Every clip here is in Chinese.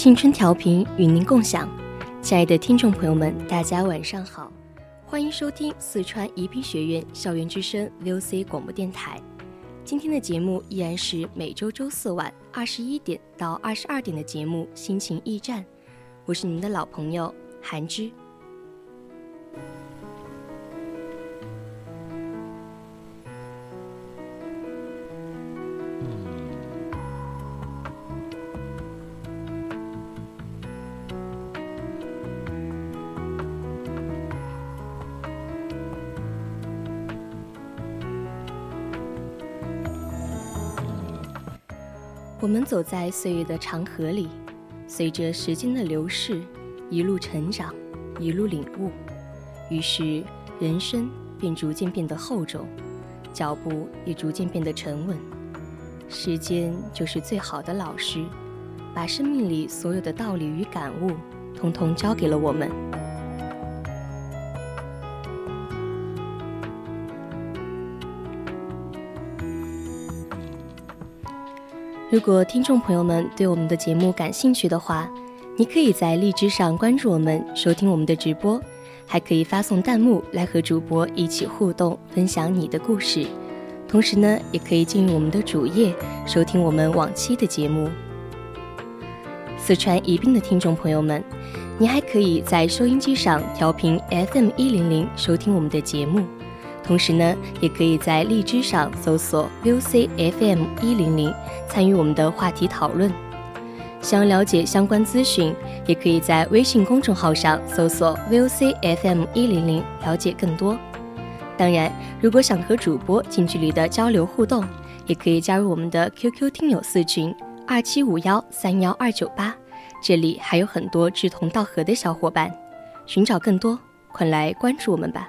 青春调频与您共享，亲爱的听众朋友们，大家晚上好，欢迎收听四川宜宾学院校园之声 VOC 广播电台。今天的节目依然是每周周四晚二十一点到二十二点的节目《心情驿站》，我是您的老朋友韩之。我们走在岁月的长河里，随着时间的流逝，一路成长，一路领悟，于是人生便逐渐变得厚重，脚步也逐渐变得沉稳。时间就是最好的老师，把生命里所有的道理与感悟，通通教给了我们。如果听众朋友们对我们的节目感兴趣的话，你可以在荔枝上关注我们，收听我们的直播，还可以发送弹幕来和主播一起互动，分享你的故事。同时呢，也可以进入我们的主页，收听我们往期的节目。四川宜宾的听众朋友们，你还可以在收音机上调频 FM 一零零收听我们的节目。同时呢，也可以在荔枝上搜索 VOC FM 一零零，参与我们的话题讨论。想要了解相关资讯，也可以在微信公众号上搜索 VOC FM 一零零，了解更多。当然，如果想和主播近距离的交流互动，也可以加入我们的 QQ 听友四群二七五幺三幺二九八，这里还有很多志同道合的小伙伴。寻找更多，快来关注我们吧。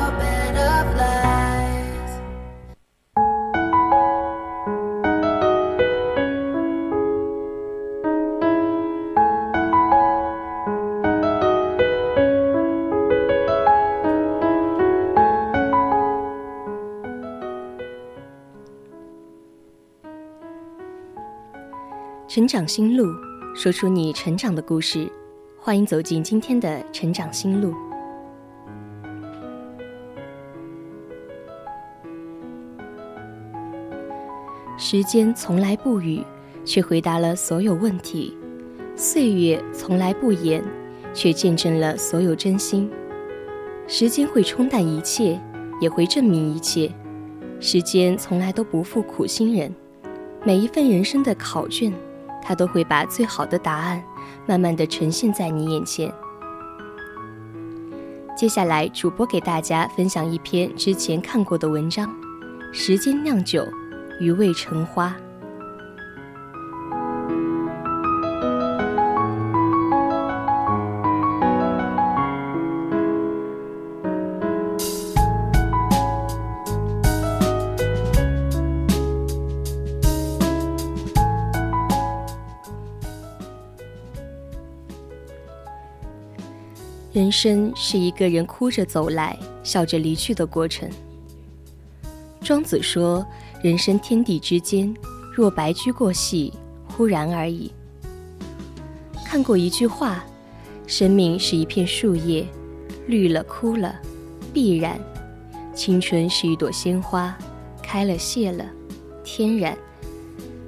成长心路，说出你成长的故事。欢迎走进今天的成长心路。时间从来不语，却回答了所有问题；岁月从来不言，却见证了所有真心。时间会冲淡一切，也会证明一切。时间从来都不负苦心人，每一份人生的考卷。他都会把最好的答案，慢慢的呈现在你眼前。接下来，主播给大家分享一篇之前看过的文章：时间酿酒，余味成花。人生是一个人哭着走来，笑着离去的过程。庄子说：“人生天地之间，若白驹过隙，忽然而已。”看过一句话：“生命是一片树叶，绿了枯了，必然；青春是一朵鲜花，开了谢了，天然。”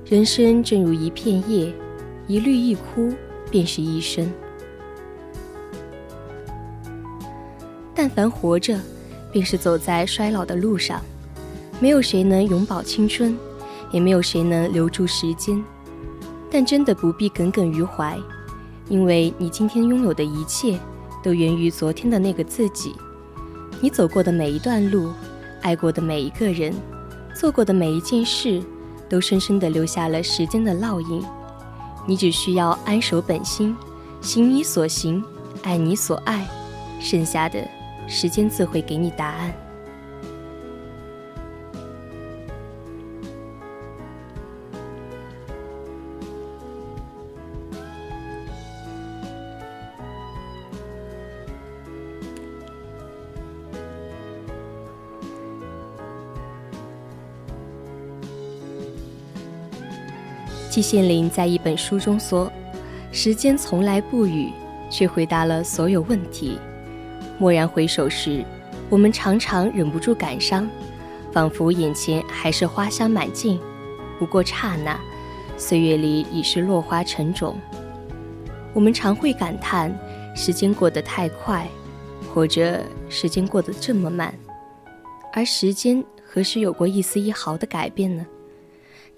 人生正如一片叶，一绿一枯，便是一生。但凡活着，便是走在衰老的路上。没有谁能永葆青春，也没有谁能留住时间。但真的不必耿耿于怀，因为你今天拥有的一切，都源于昨天的那个自己。你走过的每一段路，爱过的每一个人，做过的每一件事，都深深地留下了时间的烙印。你只需要安守本心，行你所行，爱你所爱，剩下的。时间自会给你答案。季羡林在一本书中说：“时间从来不语，却回答了所有问题。”蓦然回首时，我们常常忍不住感伤，仿佛眼前还是花香满径，不过刹那，岁月里已是落花成种。我们常会感叹时间过得太快，或者时间过得这么慢。而时间何时有过一丝一毫的改变呢？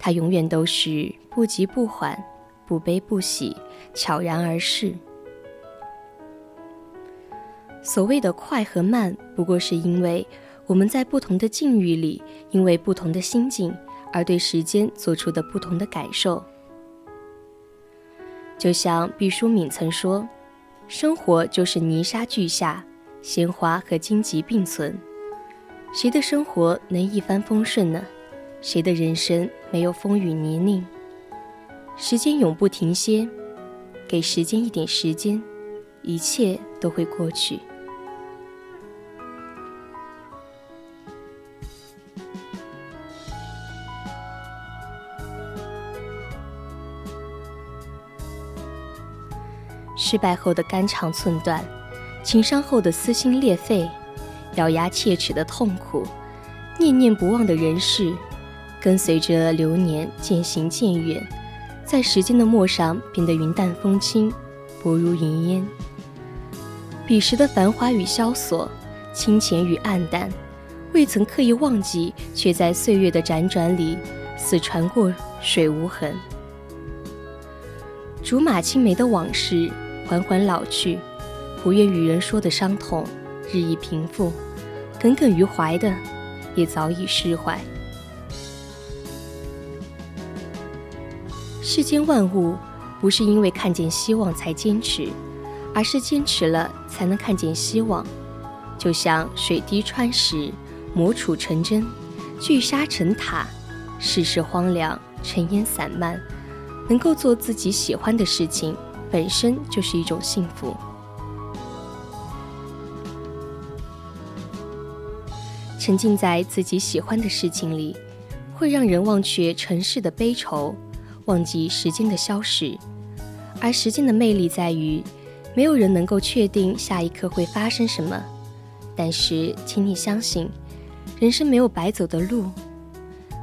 它永远都是不急不缓，不悲不喜，悄然而逝。所谓的快和慢，不过是因为我们在不同的境遇里，因为不同的心境而对时间做出的不同的感受。就像毕淑敏曾说：“生活就是泥沙俱下，鲜花和荆棘并存。谁的生活能一帆风顺呢？谁的人生没有风雨泥泞？时间永不停歇，给时间一点时间，一切都会过去。”失败后的肝肠寸断，情伤后的撕心裂肺，咬牙切齿的痛苦，念念不忘的人事，跟随着流年渐行渐远，在时间的陌上变得云淡风轻，薄如云烟。彼时的繁华与萧索，清浅与暗淡，未曾刻意忘记，却在岁月的辗转里，似船过水无痕。竹马青梅的往事。缓缓老去，不愿与人说的伤痛日益平复，耿耿于怀的也早已释怀。世间万物不是因为看见希望才坚持，而是坚持了才能看见希望。就像水滴穿石，磨杵成针，聚沙成塔。世事荒凉，尘烟散漫，能够做自己喜欢的事情。本身就是一种幸福。沉浸在自己喜欢的事情里，会让人忘却尘世的悲愁，忘记时间的消逝。而时间的魅力在于，没有人能够确定下一刻会发生什么。但是，请你相信，人生没有白走的路，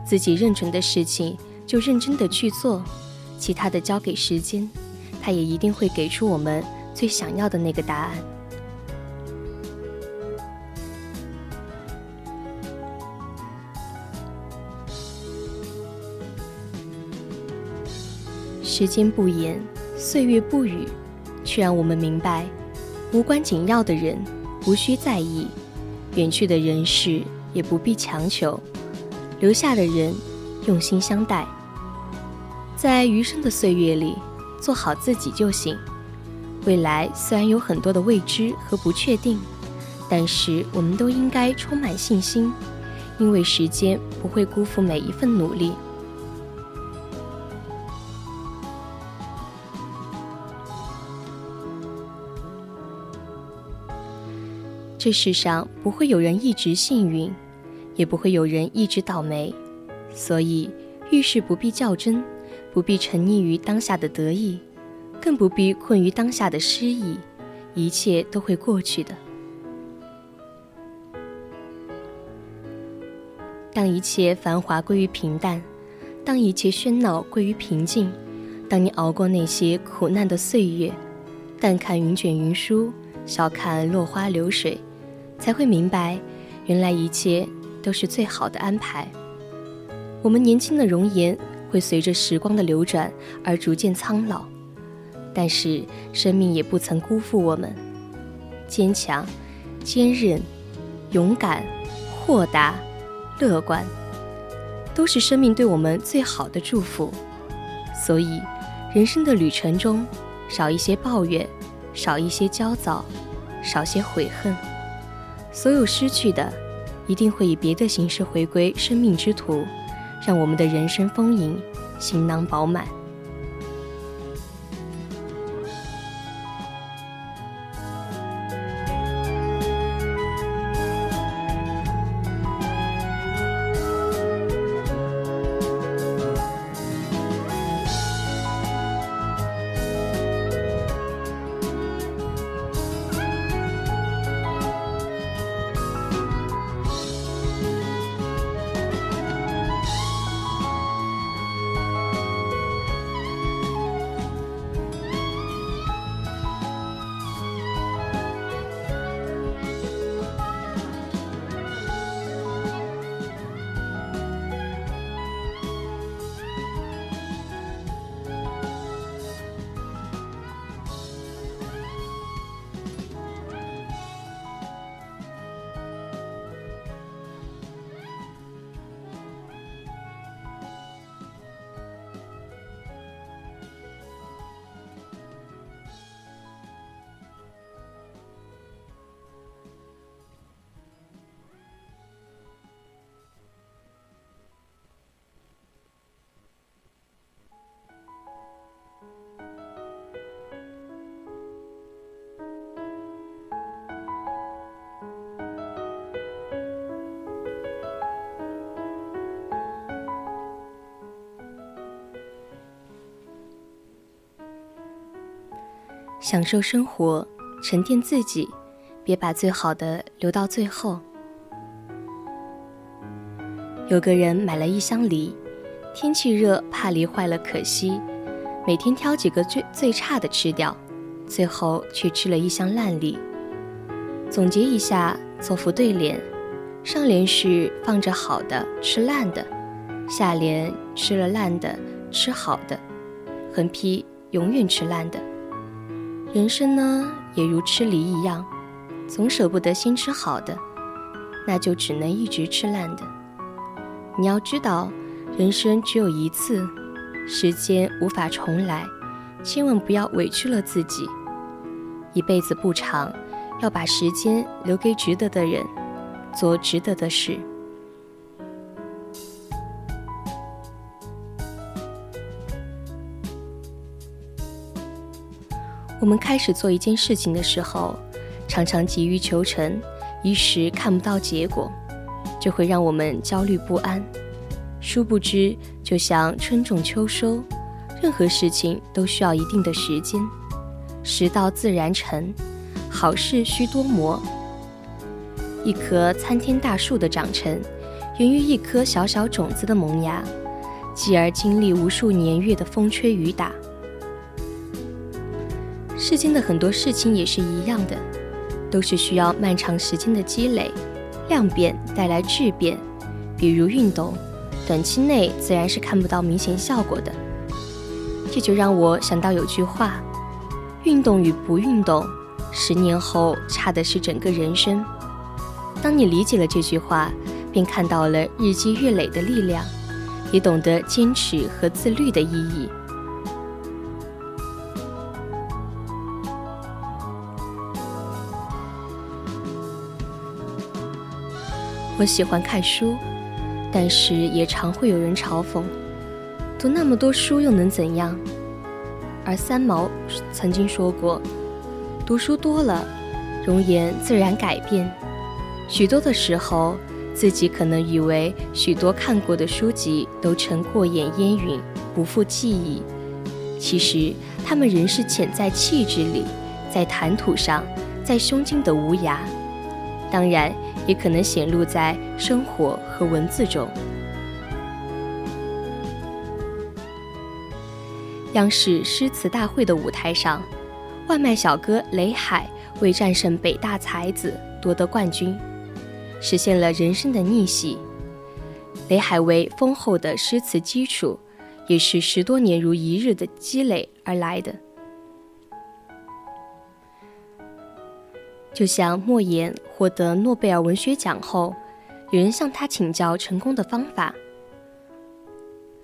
自己认准的事情就认真的去做，其他的交给时间。他也一定会给出我们最想要的那个答案。时间不言，岁月不语，却让我们明白：无关紧要的人无需在意，远去的人事也不必强求，留下的人用心相待。在余生的岁月里。做好自己就行。未来虽然有很多的未知和不确定，但是我们都应该充满信心，因为时间不会辜负每一份努力。这世上不会有人一直幸运，也不会有人一直倒霉，所以遇事不必较真，不必沉溺于当下的得意，更不必困于当下的失意，一切都会过去的。当一切繁华归于平淡，当一切喧闹归于平静，当你熬过那些苦难的岁月，淡看云卷云舒，笑看落花流水。才会明白，原来一切都是最好的安排。我们年轻的容颜会随着时光的流转而逐渐苍老，但是生命也不曾辜负我们。坚强、坚韧、勇敢、豁达、乐观，都是生命对我们最好的祝福。所以，人生的旅程中，少一些抱怨，少一些焦躁，少些悔恨。所有失去的，一定会以别的形式回归生命之途，让我们的人生丰盈，行囊饱满。享受生活，沉淀自己，别把最好的留到最后。有个人买了一箱梨，天气热，怕梨坏了可惜，每天挑几个最最差的吃掉，最后却吃了一箱烂梨。总结一下，做副对联：上联是放着好的吃烂的，下联吃了烂的吃好的，横批永远吃烂的。人生呢，也如吃梨一样，总舍不得先吃好的，那就只能一直吃烂的。你要知道，人生只有一次，时间无法重来，千万不要委屈了自己。一辈子不长，要把时间留给值得的人，做值得的事。我们开始做一件事情的时候，常常急于求成，一时看不到结果，就会让我们焦虑不安。殊不知，就像春种秋收，任何事情都需要一定的时间。时到自然成，好事需多磨。一棵参天大树的长成，源于一颗小小种子的萌芽，继而经历无数年月的风吹雨打。世间的很多事情也是一样的，都是需要漫长时间的积累、量变带来质变。比如运动，短期内自然是看不到明显效果的。这就让我想到有句话：运动与不运动，十年后差的是整个人生。当你理解了这句话，便看到了日积月累的力量，也懂得坚持和自律的意义。我喜欢看书，但是也常会有人嘲讽：读那么多书又能怎样？而三毛曾经说过：读书多了，容颜自然改变。许多的时候，自己可能以为许多看过的书籍都成过眼烟云，不复记忆。其实，他们仍是潜在气质里，在谈吐上，在胸襟的无涯。当然，也可能显露在生活和文字中。央视诗词大会的舞台上，外卖小哥雷海为战胜北大才子夺得冠军，实现了人生的逆袭。雷海为丰厚的诗词基础，也是十多年如一日的积累而来的。就像莫言获得诺贝尔文学奖后，有人向他请教成功的方法，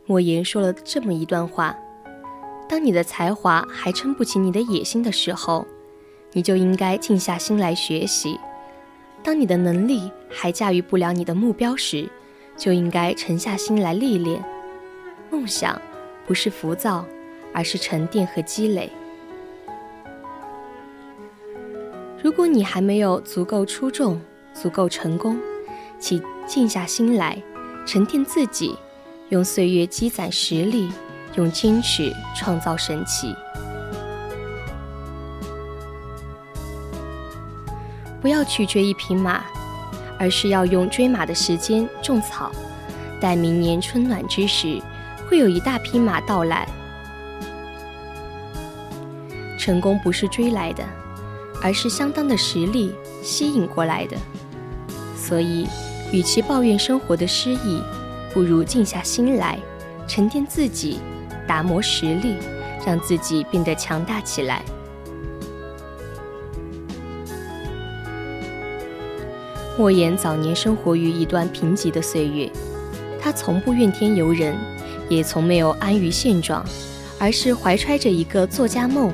莫言说了这么一段话。当你的才华还撑不起你的野心的时候，你就应该静下心来学习；当你的能力还驾驭不了你的目标时，就应该沉下心来历练。梦想不是浮躁，而是沉淀和积累。如果你还没有足够出众、足够成功，请静下心来，沉淀自己，用岁月积攒实力。用坚持创造神奇。不要去追一匹马，而是要用追马的时间种草，待明年春暖之时，会有一大批马到来。成功不是追来的，而是相当的实力吸引过来的。所以，与其抱怨生活的失意，不如静下心来，沉淀自己。打磨实力，让自己变得强大起来。莫言早年生活于一段贫瘠的岁月，他从不怨天尤人，也从没有安于现状，而是怀揣着一个作家梦，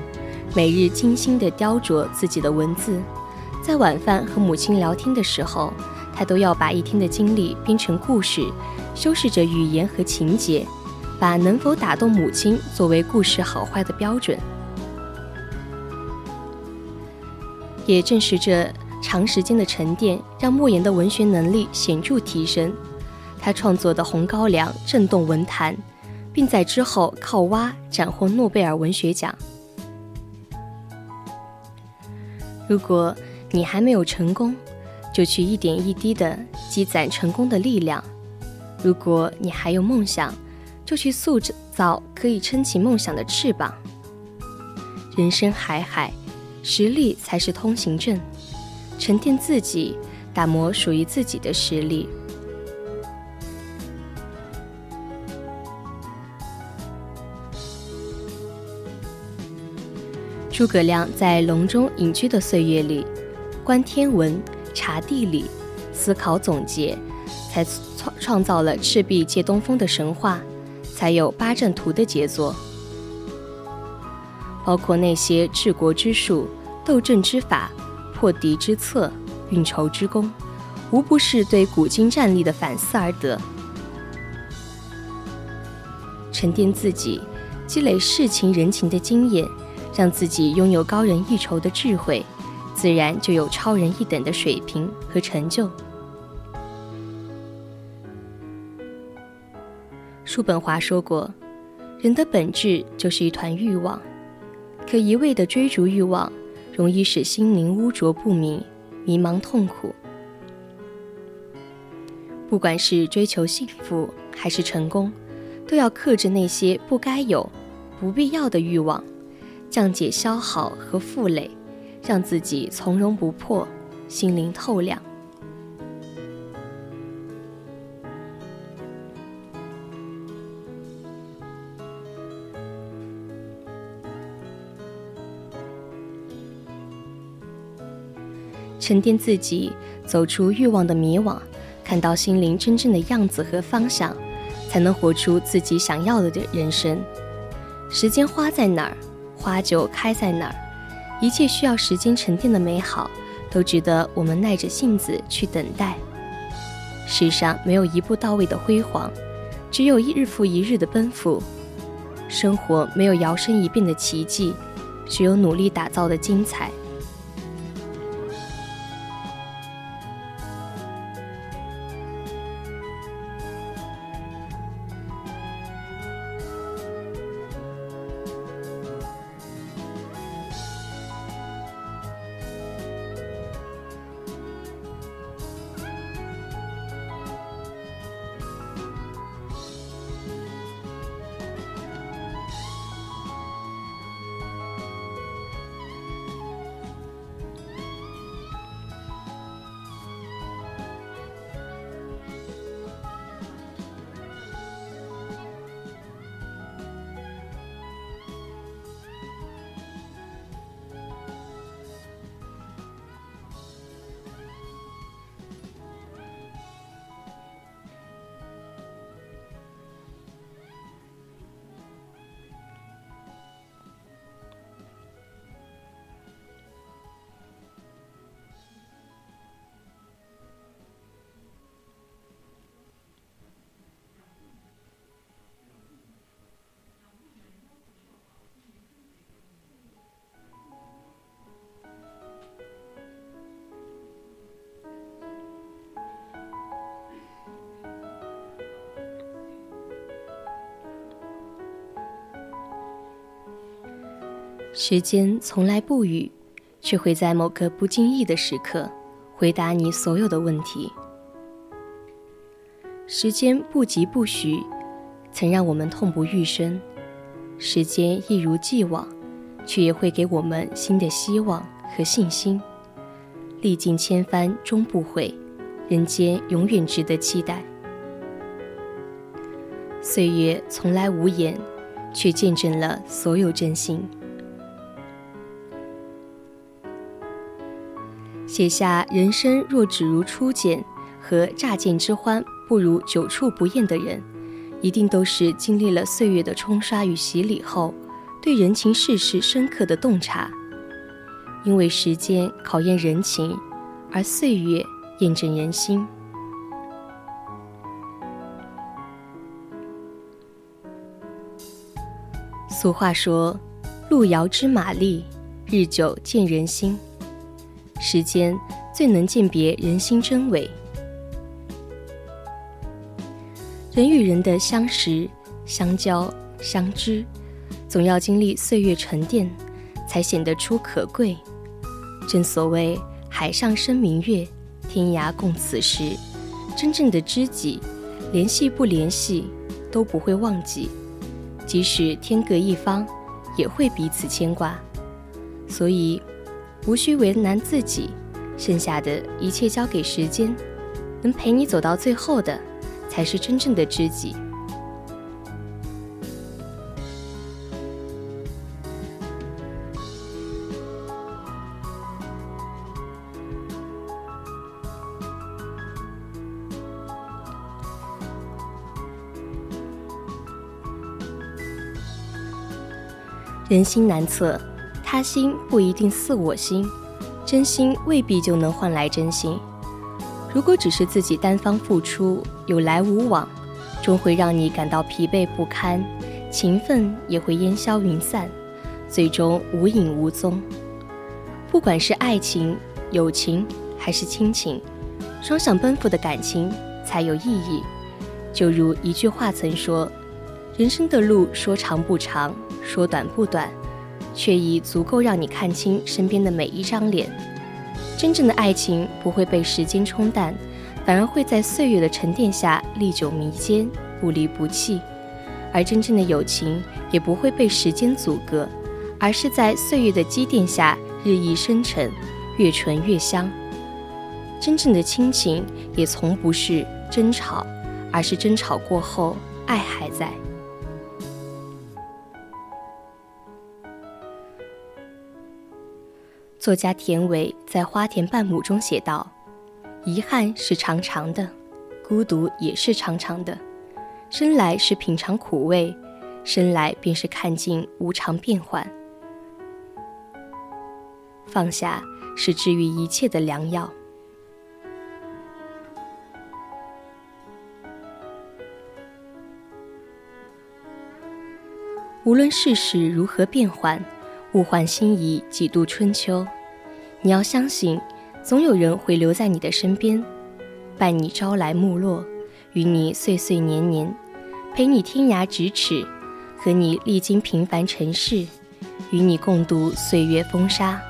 每日精心地雕琢自己的文字。在晚饭和母亲聊天的时候，他都要把一天的经历编成故事，修饰着语言和情节。把能否打动母亲作为故事好坏的标准，也正是这长时间的沉淀，让莫言的文学能力显著提升。他创作的《红高粱》震动文坛，并在之后靠挖斩获诺贝尔文学奖。如果你还没有成功，就去一点一滴的积攒成功的力量；如果你还有梦想，就去塑造可以撑起梦想的翅膀。人生海海，实力才是通行证。沉淀自己，打磨属于自己的实力。诸葛亮在隆中隐居的岁月里，观天文，察地理，思考总结，才创创造了赤壁借东风的神话。才有八阵图的杰作，包括那些治国之术、斗阵之法、破敌之策、运筹之功，无不是对古今战力的反思而得。沉淀自己，积累世情人情的经验，让自己拥有高人一筹的智慧，自然就有超人一等的水平和成就。叔本华说过：“人的本质就是一团欲望，可一味的追逐欲望，容易使心灵污浊不明、迷茫痛苦。不管是追求幸福还是成功，都要克制那些不该有、不必要的欲望，降解消耗和负累，让自己从容不迫，心灵透亮。”沉淀自己，走出欲望的迷惘，看到心灵真正的样子和方向，才能活出自己想要的人生。时间花在哪儿，花就开在哪儿。一切需要时间沉淀的美好，都值得我们耐着性子去等待。世上没有一步到位的辉煌，只有一日复一日的奔赴。生活没有摇身一变的奇迹，只有努力打造的精彩。时间从来不语，却会在某个不经意的时刻回答你所有的问题。时间不疾不徐，曾让我们痛不欲生；时间一如既往，却也会给我们新的希望和信心。历尽千帆终不悔，人间永远值得期待。岁月从来无言，却见证了所有真心。写下“人生若只如初见”和“乍见之欢不如久处不厌”的人，一定都是经历了岁月的冲刷与洗礼后，对人情世事深刻的洞察。因为时间考验人情，而岁月验证人心。俗话说：“路遥知马力，日久见人心。”时间最能鉴别人心真伪。人与人的相识、相交、相知，总要经历岁月沉淀，才显得出可贵。正所谓“海上生明月，天涯共此时”，真正的知己，联系不联系都不会忘记，即使天各一方，也会彼此牵挂。所以，无需为难自己，剩下的一切交给时间，能陪你走到最后的，才是真正的知己。人心难测，他心不一定似我心，真心未必就能换来真心。如果只是自己单方付出，有来无往，终会让你感到疲惫不堪，情分也会烟消云散，最终无影无踪。不管是爱情、友情还是亲情，双向奔赴的感情才有意义。就如一句话曾说。人生的路说长不长，说短不短，却已足够让你看清身边的每一张脸。真正的爱情不会被时间冲淡，反而会在岁月的沉淀下历久弥坚，不离不弃；而真正的友情也不会被时间阻隔，而是在岁月的积淀下日益深沉，越醇越香。真正的亲情也从不是争吵，而是争吵过后，爱还在。作家田伟在《花田半亩》中写道：“遗憾是长长的，孤独也是长长的。生来是品尝苦味，生来便是看尽无常变幻。放下是治愈一切的良药。无论世事如何变幻。”物换星移，几度春秋。你要相信，总有人会留在你的身边，伴你朝来暮落，与你岁岁年年，陪你天涯咫尺，和你历经平凡尘世，与你共度岁月风沙。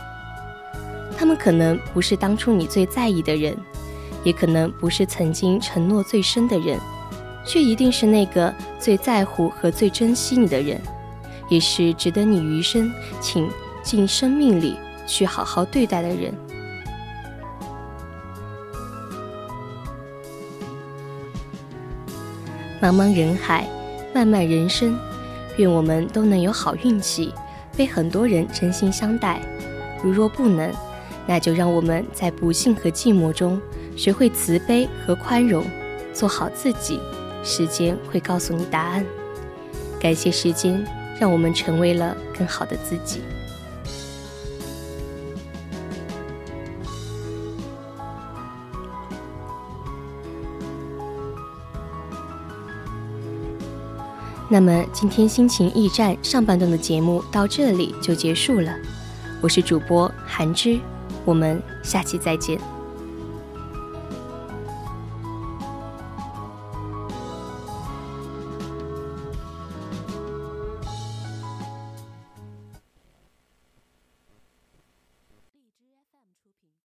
他们可能不是当初你最在意的人，也可能不是曾经承诺最深的人，却一定是那个最在乎和最珍惜你的人。也是值得你余生倾尽生命里去好好对待的人。茫茫人海，漫漫人生，愿我们都能有好运气，被很多人真心相待。如若不能，那就让我们在不幸和寂寞中，学会慈悲和宽容，做好自己。时间会告诉你答案。感谢时间。让我们成为了更好的自己。那么，今天心情驿站上半段的节目到这里就结束了。我是主播韩芝，我们下期再见。